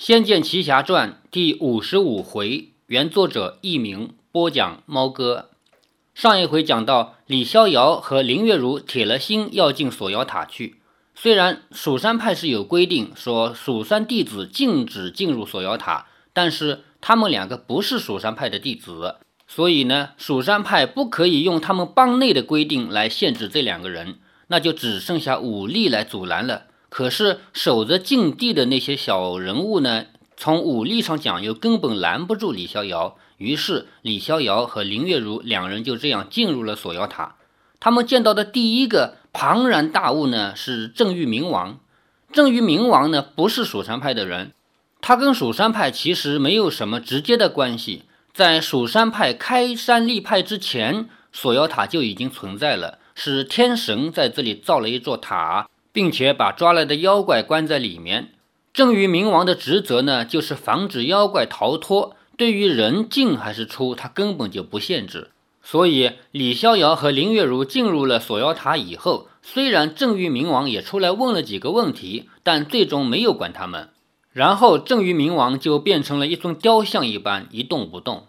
《仙剑奇侠传》第五十五回，原作者佚名，播讲猫哥。上一回讲到，李逍遥和林月如铁了心要进锁妖塔去。虽然蜀山派是有规定说蜀山弟子禁止进入锁妖塔，但是他们两个不是蜀山派的弟子，所以呢，蜀山派不可以用他们帮内的规定来限制这两个人，那就只剩下武力来阻拦了。可是守着禁地的那些小人物呢？从武力上讲，又根本拦不住李逍遥。于是李逍遥和林月如两人就这样进入了锁妖塔。他们见到的第一个庞然大物呢，是正玉明王。正玉明王呢，不是蜀山派的人，他跟蜀山派其实没有什么直接的关系。在蜀山派开山立派之前，锁妖塔就已经存在了，是天神在这里造了一座塔。并且把抓来的妖怪关在里面。正于冥王的职责呢，就是防止妖怪逃脱。对于人进还是出，他根本就不限制。所以李逍遥和林月如进入了锁妖塔以后，虽然正于冥王也出来问了几个问题，但最终没有管他们。然后正于冥王就变成了一尊雕像一般一动不动。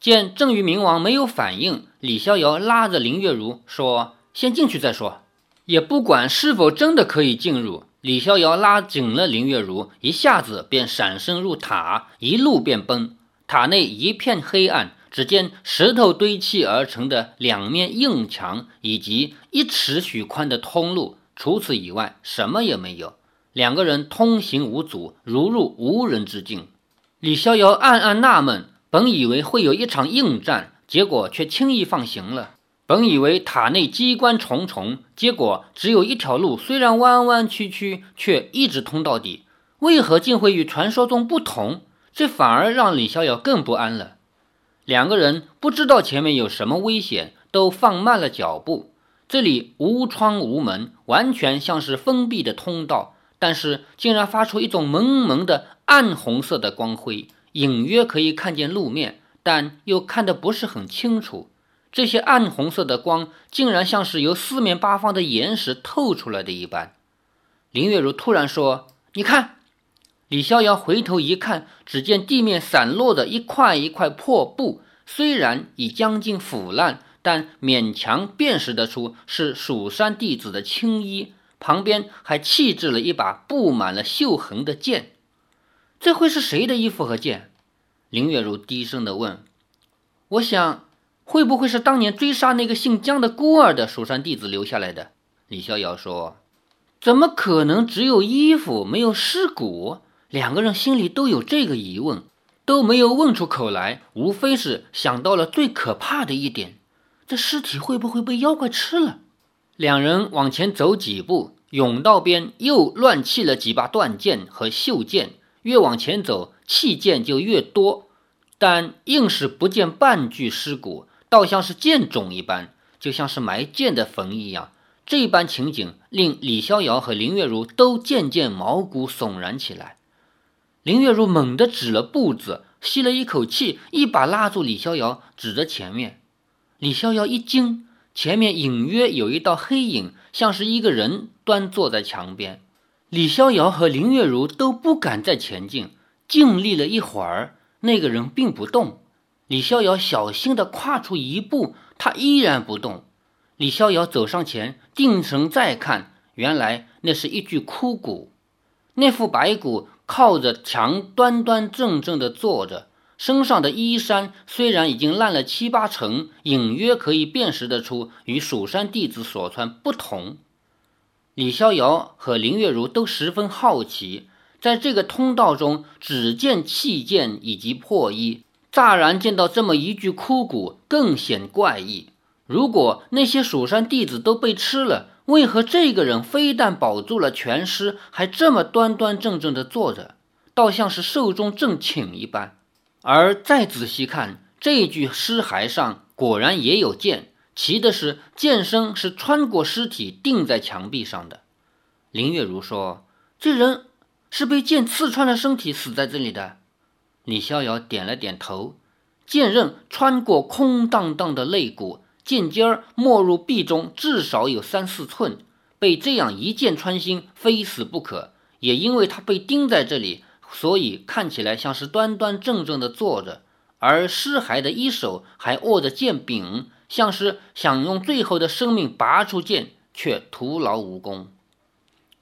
见正于冥王没有反应，李逍遥拉着林月如说：“先进去再说。”也不管是否真的可以进入，李逍遥拉紧了林月如，一下子便闪身入塔，一路便奔。塔内一片黑暗，只见石头堆砌而成的两面硬墙，以及一尺许宽的通路，除此以外什么也没有。两个人通行无阻，如入无人之境。李逍遥暗暗纳闷，本以为会有一场硬战，结果却轻易放行了。本以为塔内机关重重，结果只有一条路，虽然弯弯曲曲，却一直通到底。为何竟会与传说中不同？这反而让李逍遥更不安了。两个人不知道前面有什么危险，都放慢了脚步。这里无窗无门，完全像是封闭的通道，但是竟然发出一种蒙蒙的暗红色的光辉，隐约可以看见路面，但又看得不是很清楚。这些暗红色的光，竟然像是由四面八方的岩石透出来的一般。林月如突然说：“你看！”李逍遥回头一看，只见地面散落的一块一块破布，虽然已将近腐烂，但勉强辨识得出是蜀山弟子的青衣。旁边还弃置了一把布满了锈痕的剑。这会是谁的衣服和剑？林月如低声的问：“我想。”会不会是当年追杀那个姓姜的孤儿的蜀山弟子留下来的？李逍遥说：“怎么可能只有衣服没有尸骨？”两个人心里都有这个疑问，都没有问出口来，无非是想到了最可怕的一点：这尸体会不会被妖怪吃了？两人往前走几步，甬道边又乱弃了几把断剑和锈剑，越往前走，弃剑就越多，但硬是不见半具尸骨。倒像是剑冢一般，就像是埋剑的坟一样。这般情景令李逍遥和林月如都渐渐毛骨悚然起来。林月如猛地止了步子，吸了一口气，一把拉住李逍遥，指着前面。李逍遥一惊，前面隐约有一道黑影，像是一个人端坐在墙边。李逍遥和林月如都不敢再前进，静立了一会儿，那个人并不动。李逍遥小心地跨出一步，他依然不动。李逍遥走上前，定神再看，原来那是一具枯骨。那副白骨靠着墙，端端正正地坐着，身上的衣衫虽然已经烂了七八成，隐约可以辨识得出与蜀山弟子所穿不同。李逍遥和林月如都十分好奇，在这个通道中，只见弃剑以及破衣。乍然见到这么一具枯骨，更显怪异。如果那些蜀山弟子都被吃了，为何这个人非但保住了全尸，还这么端端正正地坐着，倒像是寿终正寝一般？而再仔细看，这具尸骸上果然也有剑，奇的是剑身是穿过尸体钉在墙壁上的。林月如说：“这人是被剑刺穿了身体，死在这里的。”李逍遥点了点头，剑刃穿过空荡荡的肋骨，剑尖儿没入壁中，至少有三四寸。被这样一剑穿心，非死不可。也因为他被钉在这里，所以看起来像是端端正正的坐着，而尸骸的一手还握着剑柄，像是想用最后的生命拔出剑，却徒劳无功。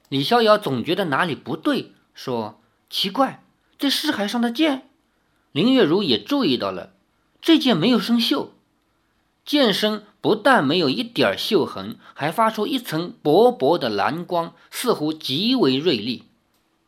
李逍遥总觉得哪里不对，说：“奇怪，这尸骸上的剑。”林月如也注意到了，这件没有生锈，剑身不但没有一点锈痕，还发出一层薄薄的蓝光，似乎极为锐利。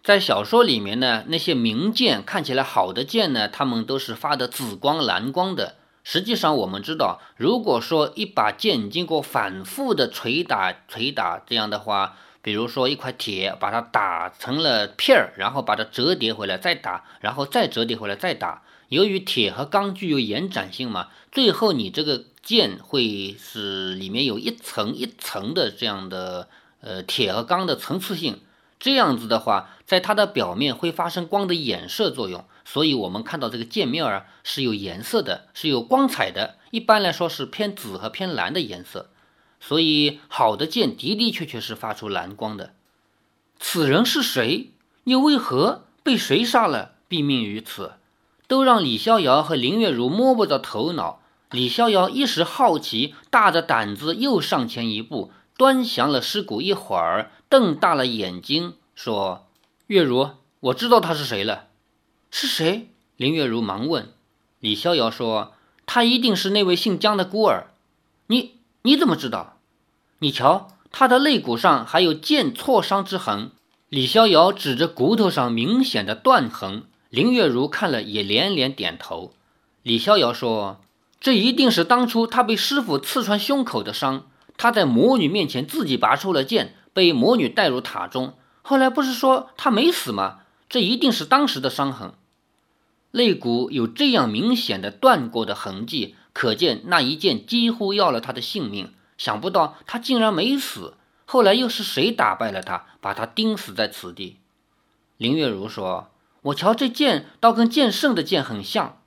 在小说里面呢，那些名剑看起来好的剑呢，他们都是发的紫光、蓝光的。实际上，我们知道，如果说一把剑经过反复的捶打、捶打这样的话，比如说一块铁，把它打成了片儿，然后把它折叠回来再打，然后再折叠回来再打。由于铁和钢具有延展性嘛，最后你这个剑会是里面有一层一层的这样的呃铁和钢的层次性。这样子的话，在它的表面会发生光的衍射作用，所以我们看到这个剑面啊是有颜色的，是有光彩的。一般来说是偏紫和偏蓝的颜色，所以好的剑的的确确是发出蓝光的。此人是谁？又为何被谁杀了，毙命于此？都让李逍遥和林月如摸不着头脑。李逍遥一时好奇，大着胆子又上前一步。端详了尸骨一会儿，瞪大了眼睛说：“月如，我知道他是谁了。是谁？”林月如忙问。李逍遥说：“他一定是那位姓姜的孤儿。你你怎么知道？你瞧，他的肋骨上还有剑挫伤之痕。”李逍遥指着骨头上明显的断痕。林月如看了也连连点头。李逍遥说：“这一定是当初他被师傅刺穿胸口的伤。”他在魔女面前自己拔出了剑，被魔女带入塔中。后来不是说他没死吗？这一定是当时的伤痕。肋骨有这样明显的断过的痕迹，可见那一剑几乎要了他的性命。想不到他竟然没死。后来又是谁打败了他，把他钉死在此地？林月如说：“我瞧这剑倒跟剑圣的剑很像，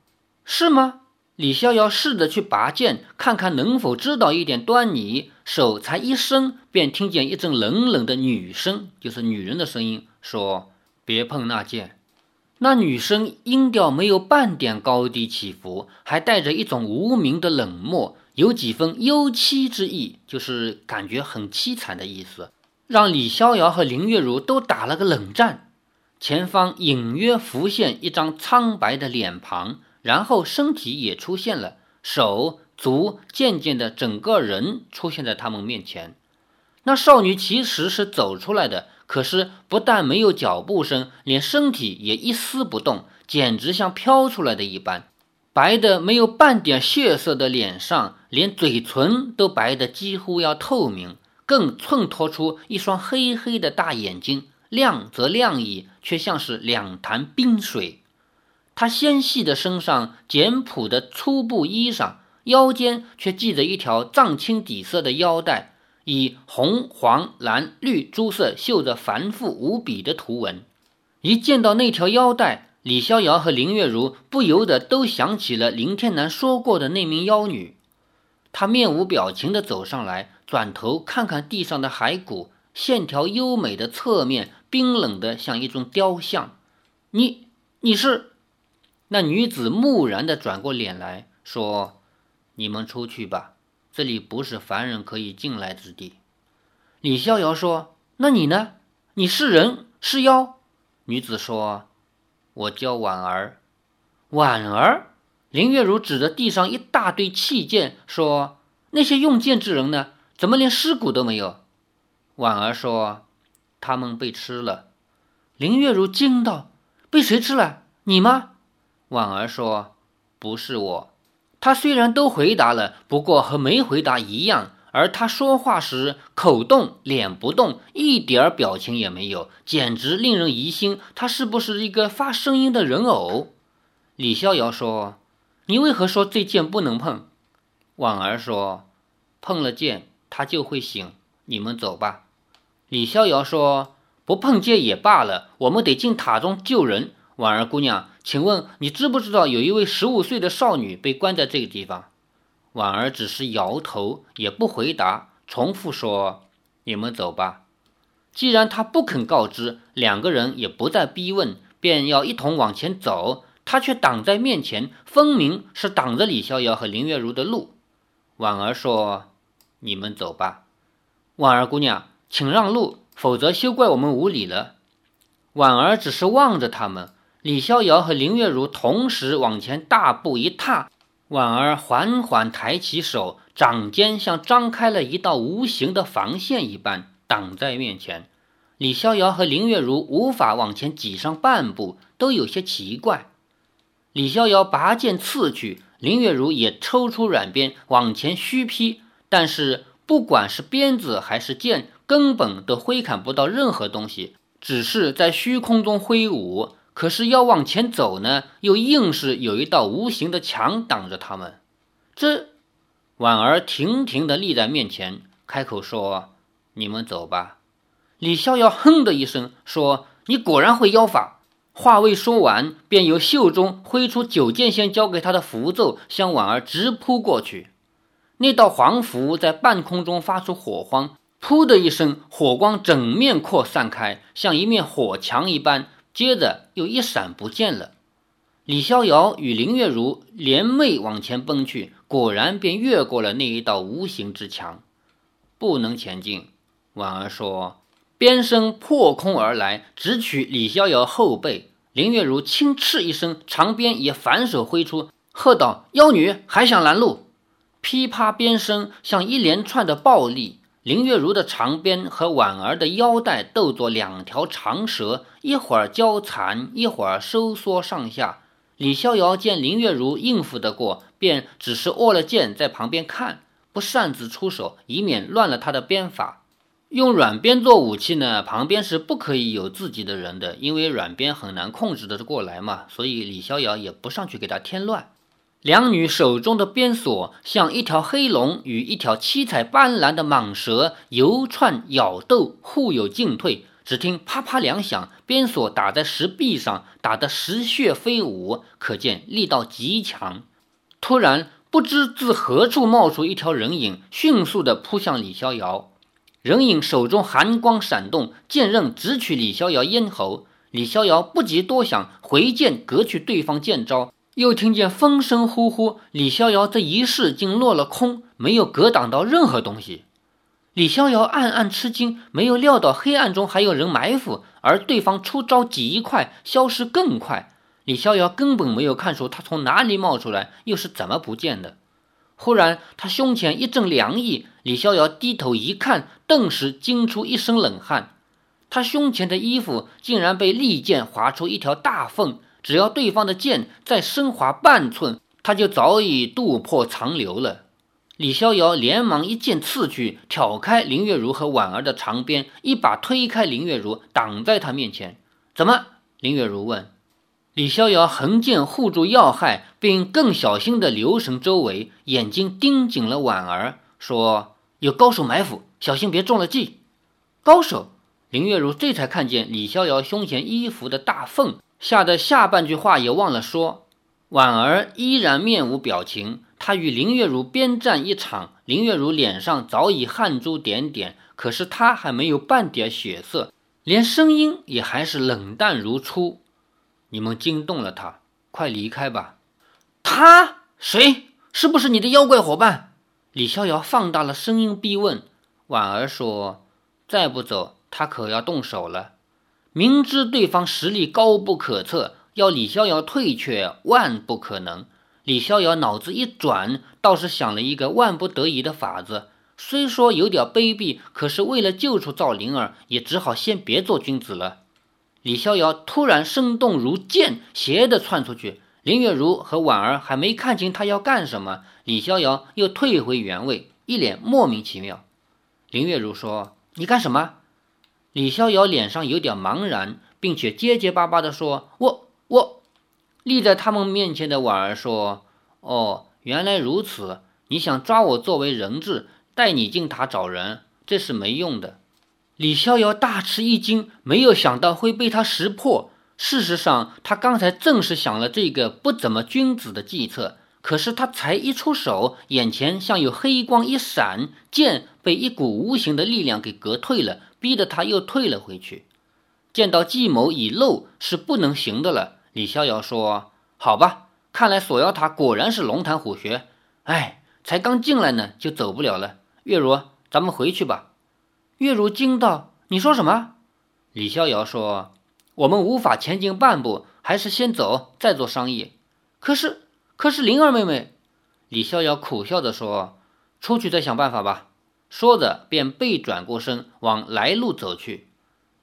是吗？”李逍遥试着去拔剑，看看能否知道一点端倪。手才一伸，便听见一阵冷冷的女声，就是女人的声音，说：“别碰那剑。”那女声音调没有半点高低起伏，还带着一种无名的冷漠，有几分幽凄之意，就是感觉很凄惨的意思，让李逍遥和林月如都打了个冷战。前方隐约浮现一张苍白的脸庞。然后身体也出现了，手足渐渐的整个人出现在他们面前。那少女其实是走出来的，可是不但没有脚步声，连身体也一丝不动，简直像飘出来的一般。白的没有半点血色的脸上，连嘴唇都白的几乎要透明，更衬托出一双黑黑的大眼睛，亮则亮矣，却像是两潭冰水。他纤细的身上，简朴的粗布衣裳，腰间却系着一条藏青底色的腰带，以红、黄、蓝、绿诸色绣着繁复无比的图文。一见到那条腰带，李逍遥和林月如不由得都想起了林天南说过的那名妖女。她面无表情地走上来，转头看看地上的骸骨，线条优美的侧面冰冷得像一尊雕像。你，你是？那女子木然地转过脸来说：“你们出去吧，这里不是凡人可以进来之地。”李逍遥说：“那你呢？你是人是妖？”女子说：“我叫婉儿。”婉儿，林月如指着地上一大堆器剑说：“那些用剑之人呢？怎么连尸骨都没有？”婉儿说：“他们被吃了。”林月如惊道：“被谁吃了？你吗？”婉儿说：“不是我。”他虽然都回答了，不过和没回答一样。而他说话时口动，脸不动，一点儿表情也没有，简直令人疑心他是不是一个发声音的人偶。李逍遥说：“你为何说这剑不能碰？”婉儿说：“碰了剑，他就会醒。你们走吧。”李逍遥说：“不碰剑也罢了，我们得进塔中救人。”婉儿姑娘。请问你知不知道有一位十五岁的少女被关在这个地方？婉儿只是摇头，也不回答，重复说：“你们走吧。”既然他不肯告知，两个人也不再逼问，便要一同往前走，他却挡在面前，分明是挡着李逍遥和林月如的路。婉儿说：“你们走吧。”婉儿姑娘，请让路，否则休怪我们无礼了。婉儿只是望着他们，李逍遥和林月如同时往前大步一踏。婉儿缓缓抬起手，掌间像张开了一道无形的防线一般挡在面前。李逍遥和林月如无法往前挤上半步，都有些奇怪。李逍遥拔剑刺去，林月如也抽出软鞭往前虚劈，但是不管是鞭子还是剑，根本都挥砍不到任何东西，只是在虚空中挥舞。可是要往前走呢，又硬是有一道无形的墙挡着他们。这婉儿亭亭的立在面前，开口说：“你们走吧。”李逍遥哼的一声说：“你果然会妖法。”话未说完，便由袖中挥出九剑仙交给他的符咒，向婉儿直扑过去。那道黄符在半空中发出火光，噗的一声，火光整面扩散开，像一面火墙一般。接着又一闪不见了。李逍遥与林月如联袂往前奔去，果然便越过了那一道无形之墙，不能前进。婉儿说：“鞭声破空而来，直取李逍遥后背。”林月如轻斥一声，长鞭也反手挥出，喝道：“妖女还想拦路！”噼啪鞭声像一连串的暴力。林月如的长鞭和婉儿的腰带斗作两条长蛇，一会儿交缠，一会儿收缩上下。李逍遥见林月如应付得过，便只是握了剑在旁边看，不擅自出手，以免乱了他的鞭法。用软鞭做武器呢，旁边是不可以有自己的人的，因为软鞭很难控制得过来嘛，所以李逍遥也不上去给他添乱。两女手中的鞭索像一条黑龙与一条七彩斑斓的蟒蛇游串咬斗，互有进退。只听啪啪两响，鞭索打在石壁上，打得石屑飞舞，可见力道极强。突然，不知自何处冒出一条人影，迅速地扑向李逍遥。人影手中寒光闪动，剑刃直取李逍遥咽喉。李逍遥不及多想，回剑隔去对方剑招。又听见风声呼呼，李逍遥这一式竟落了空，没有格挡到任何东西。李逍遥暗暗吃惊，没有料到黑暗中还有人埋伏，而对方出招极快，消失更快。李逍遥根本没有看出他从哪里冒出来，又是怎么不见的。忽然，他胸前一阵凉意，李逍遥低头一看，顿时惊出一身冷汗。他胸前的衣服竟然被利剑划出一条大缝。只要对方的剑再升华半寸，他就早已渡破长流了。李逍遥连忙一剑刺去，挑开林月如和婉儿的长鞭，一把推开林月如，挡在他面前。怎么？林月如问。李逍遥横剑护住要害，并更小心地留神周围，眼睛盯紧了婉儿，说：“有高手埋伏，小心别中了计。”高手？林月如这才看见李逍遥胸前衣服的大缝。吓得下半句话也忘了说，婉儿依然面无表情。她与林月如边战一场，林月如脸上早已汗珠点点，可是她还没有半点血色，连声音也还是冷淡如初。你们惊动了他，快离开吧。他谁？是不是你的妖怪伙伴？李逍遥放大了声音逼问。婉儿说：“再不走，他可要动手了。”明知对方实力高不可测，要李逍遥退却万不可能。李逍遥脑子一转，倒是想了一个万不得已的法子。虽说有点卑鄙，可是为了救出赵灵儿，也只好先别做君子了。李逍遥突然生动如箭，斜的窜出去。林月如和婉儿还没看清他要干什么，李逍遥又退回原位，一脸莫名其妙。林月如说：“你干什么？”李逍遥脸上有点茫然，并且结结巴巴地说：“我我。”立在他们面前的婉儿说：“哦，原来如此，你想抓我作为人质，带你进塔找人，这是没用的。”李逍遥大吃一惊，没有想到会被他识破。事实上，他刚才正是想了这个不怎么君子的计策。可是他才一出手，眼前像有黑光一闪，剑被一股无形的力量给隔退了。逼得他又退了回去。见到计谋已露，是不能行的了。李逍遥说：“好吧，看来锁妖塔果然是龙潭虎穴。哎，才刚进来呢，就走不了了。月如，咱们回去吧。”月如惊道：“你说什么？”李逍遥说：“我们无法前进半步，还是先走，再做商议。”可是，可是灵儿妹妹，李逍遥苦笑着说：“出去再想办法吧。”说着，便背转过身往来路走去。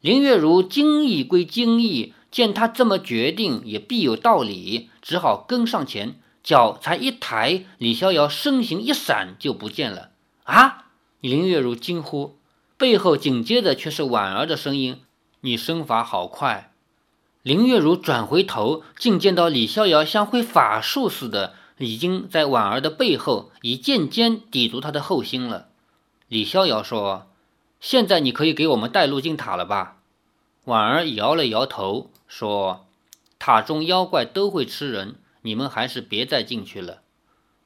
林月如惊异归惊异，见他这么决定，也必有道理，只好跟上前。脚才一抬，李逍遥身形一闪，就不见了。啊！林月如惊呼，背后紧接着却是婉儿的声音：“你身法好快。”林月如转回头，竟见到李逍遥像会法术似的，已经在婉儿的背后，以剑尖抵住她的后心了。李逍遥说：“现在你可以给我们带路进塔了吧？”婉儿摇了摇头说：“塔中妖怪都会吃人，你们还是别再进去了。”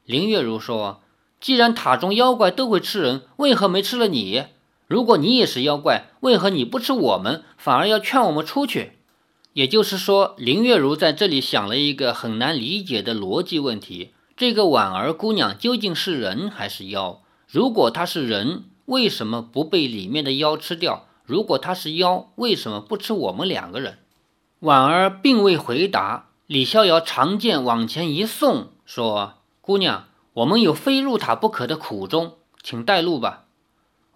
林月如说：“既然塔中妖怪都会吃人，为何没吃了你？如果你也是妖怪，为何你不吃我们，反而要劝我们出去？”也就是说，林月如在这里想了一个很难理解的逻辑问题：这个婉儿姑娘究竟是人还是妖？如果他是人，为什么不被里面的妖吃掉？如果他是妖，为什么不吃我们两个人？婉儿并未回答。李逍遥长剑往前一送，说：“姑娘，我们有非入塔不可的苦衷，请带路吧。”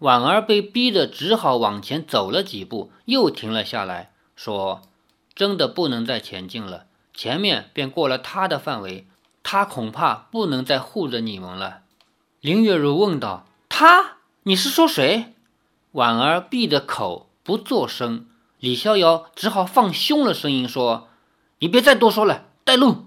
婉儿被逼得只好往前走了几步，又停了下来，说。真的不能再前进了，前面便过了他的范围，他恐怕不能再护着你们了。林月如问道：“他？你是说谁？”婉儿闭着口不作声。李逍遥只好放凶了声音说：“你别再多说了，带路。”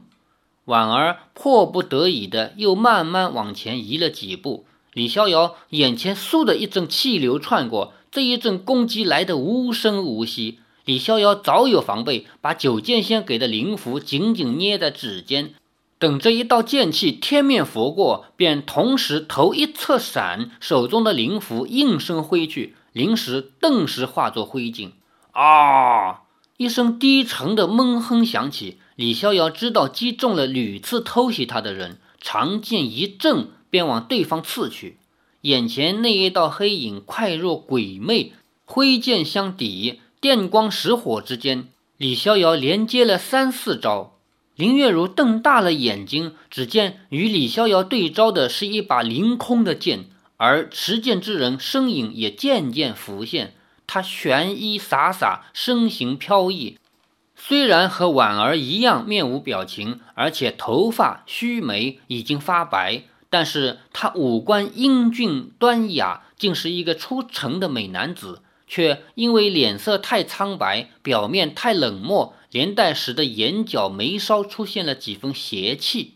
婉儿迫不得已的又慢慢往前移了几步。李逍遥眼前嗖的一阵气流窜过，这一阵攻击来得无声无息。李逍遥早有防备，把九剑仙给的灵符紧紧捏在指尖，等这一道剑气天面拂过，便同时头一侧闪，手中的灵符应声挥去，灵石顿时化作灰烬。啊！一声低沉的闷哼响起，李逍遥知道击中了屡次偷袭他的人，长剑一震，便往对方刺去。眼前那一道黑影快若鬼魅，挥剑相抵。电光石火之间，李逍遥连接了三四招。林月如瞪大了眼睛，只见与李逍遥对招的是一把凌空的剑，而持剑之人身影也渐渐浮现。他玄衣洒洒，身形飘逸，虽然和婉儿一样面无表情，而且头发须眉已经发白，但是他五官英俊端雅，竟是一个出尘的美男子。却因为脸色太苍白，表面太冷漠，连带使得眼角眉梢出现了几分邪气。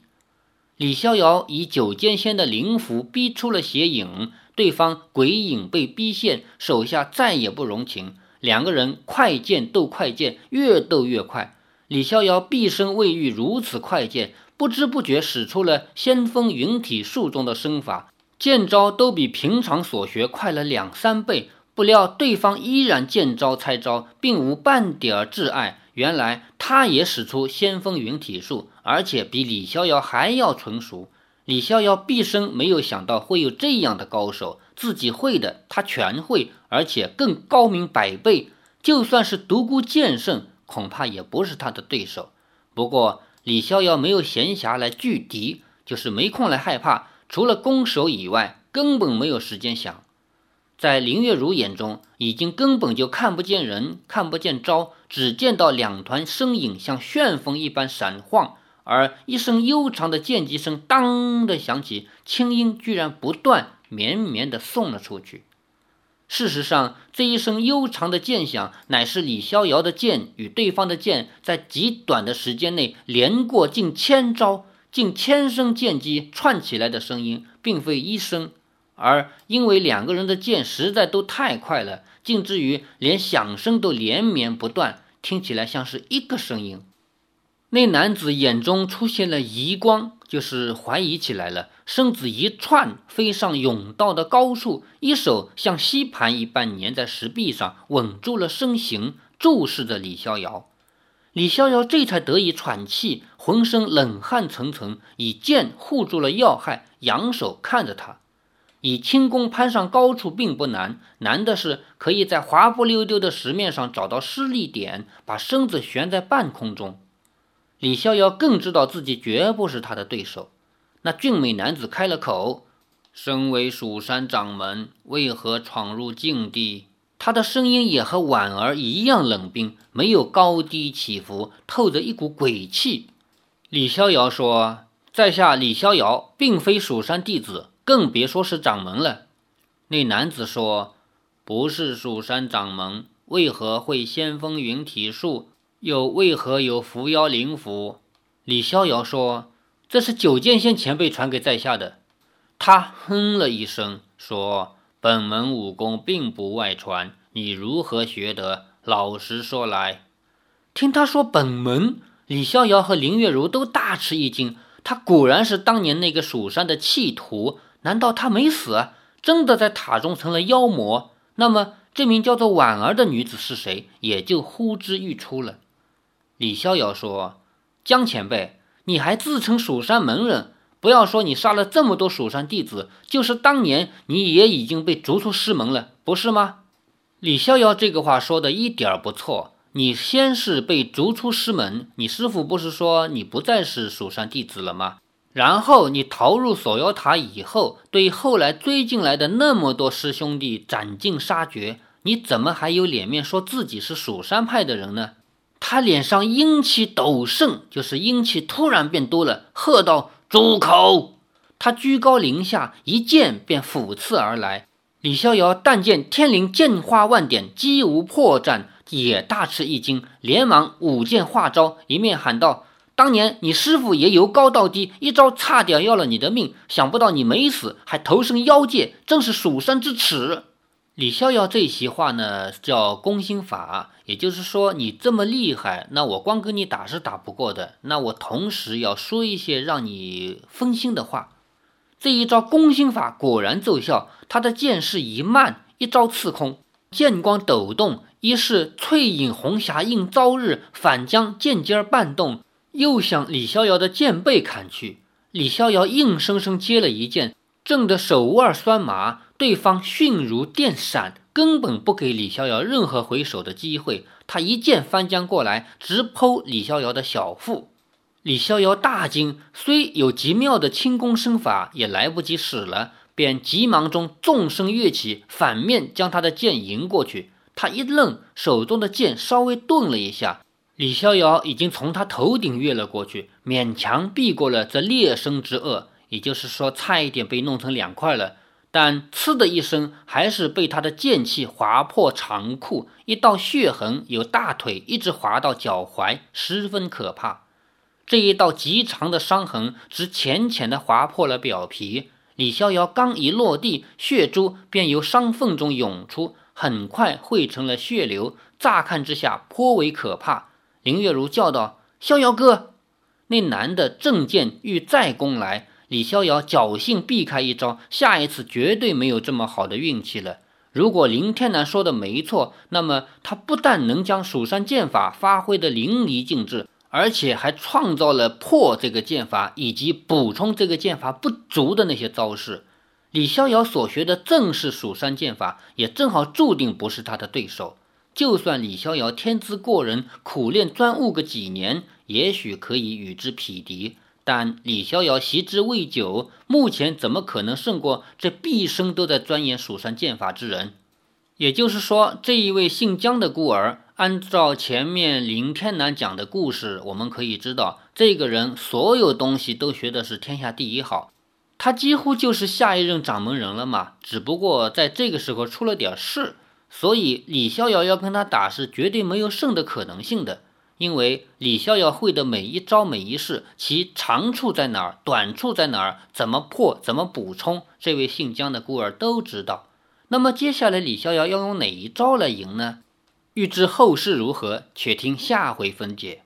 李逍遥以九剑仙的灵符逼出了邪影，对方鬼影被逼现，手下再也不容情，两个人快剑斗快剑，越斗越快。李逍遥毕生未遇如此快剑，不知不觉使出了仙风云体术中的身法，剑招都比平常所学快了两三倍。不料对方依然见招拆招，并无半点挚爱。原来他也使出仙风云体术，而且比李逍遥还要纯熟。李逍遥毕生没有想到会有这样的高手，自己会的他全会，而且更高明百倍。就算是独孤剑圣，恐怕也不是他的对手。不过李逍遥没有闲暇来拒敌，就是没空来害怕。除了攻守以外，根本没有时间想。在林月如眼中，已经根本就看不见人，看不见招，只见到两团身影像旋风一般闪晃，而一声悠长的剑击声当的响起，清音居然不断绵绵的送了出去。事实上，这一声悠长的剑响，乃是李逍遥的剑与对方的剑在极短的时间内连过近千招、近千声剑击串起来的声音，并非一声。而因为两个人的剑实在都太快了，竟至于连响声都连绵不断，听起来像是一个声音。那男子眼中出现了疑光，就是怀疑起来了，身子一窜，飞上甬道的高处，一手像吸盘一般粘在石壁上，稳住了身形，注视着李逍遥。李逍遥这才得以喘气，浑身冷汗涔涔，以剑护住了要害，仰首看着他。以轻功攀上高处并不难，难的是可以在滑不溜丢的石面上找到施力点，把身子悬在半空中。李逍遥更知道自己绝不是他的对手。那俊美男子开了口：“身为蜀山掌门，为何闯入禁地？”他的声音也和婉儿一样冷冰，没有高低起伏，透着一股鬼气。李逍遥说：“在下李逍遥，并非蜀山弟子，更别说是掌门了。”那男子说：“不是蜀山掌门，为何会仙风云体术？又为何有伏妖灵符？”李逍遥说：“这是九剑仙前辈传给在下的。”他哼了一声，说。本门武功并不外传，你如何学得？老实说来。听他说本门，李逍遥和林月如都大吃一惊。他果然是当年那个蜀山的弃徒，难道他没死，真的在塔中成了妖魔？那么这名叫做婉儿的女子是谁？也就呼之欲出了。李逍遥说：“江前辈，你还自称蜀山门人？”不要说你杀了这么多蜀山弟子，就是当年你也已经被逐出师门了，不是吗？李逍遥这个话说的一点儿不错。你先是被逐出师门，你师傅不是说你不再是蜀山弟子了吗？然后你逃入锁妖塔以后，对后来追进来的那么多师兄弟斩尽杀绝，你怎么还有脸面说自己是蜀山派的人呢？他脸上阴气陡盛，就是阴气突然变多了，喝道。住口！他居高临下，一剑便斧刺而来。李逍遥但见天灵剑花万点，击无破绽，也大吃一惊，连忙舞剑化招，一面喊道：“当年你师傅也由高到低，一招差点要了你的命，想不到你没死，还投身妖界，真是蜀山之耻。”李逍遥这席话呢，叫攻心法，也就是说，你这么厉害，那我光跟你打是打不过的。那我同时要说一些让你分心的话。这一招攻心法果然奏效，他的剑势一慢，一招刺空，剑光抖动，一是翠影红霞映朝日，反将剑尖儿半动，又向李逍遥的剑背砍去。李逍遥硬生生接了一剑，震得手腕酸麻。对方迅如电闪，根本不给李逍遥任何回手的机会。他一剑翻江过来，直剖李逍遥的小腹。李逍遥大惊，虽有极妙的轻功身法，也来不及使了，便急忙中纵身跃起，反面将他的剑迎过去。他一愣，手中的剑稍微顿了一下，李逍遥已经从他头顶越了过去，勉强避过了这裂身之恶，也就是说，差一点被弄成两块了。但“呲”的一声，还是被他的剑气划破长裤，一道血痕由大腿一直划到脚踝，十分可怕。这一道极长的伤痕只浅浅地划破了表皮。李逍遥刚一落地，血珠便由伤缝中涌出，很快汇成了血流，乍看之下颇为可怕。林月如叫道：“逍遥哥！”那男的正剑欲再攻来。李逍遥侥幸避开一招，下一次绝对没有这么好的运气了。如果林天南说的没错，那么他不但能将蜀山剑法发挥的淋漓尽致，而且还创造了破这个剑法以及补充这个剑法不足的那些招式。李逍遥所学的正是蜀山剑法，也正好注定不是他的对手。就算李逍遥天资过人，苦练专悟个几年，也许可以与之匹敌。但李逍遥习之未久，目前怎么可能胜过这毕生都在钻研蜀山剑法之人？也就是说，这一位姓姜的孤儿，按照前面林天南讲的故事，我们可以知道，这个人所有东西都学的是天下第一好，他几乎就是下一任掌门人了嘛。只不过在这个时候出了点事，所以李逍遥要跟他打是绝对没有胜的可能性的。因为李逍遥会的每一招每一式，其长处在哪儿，短处在哪儿，怎么破，怎么补充，这位姓姜的孤儿都知道。那么接下来李逍遥要用哪一招来赢呢？欲知后事如何，且听下回分解。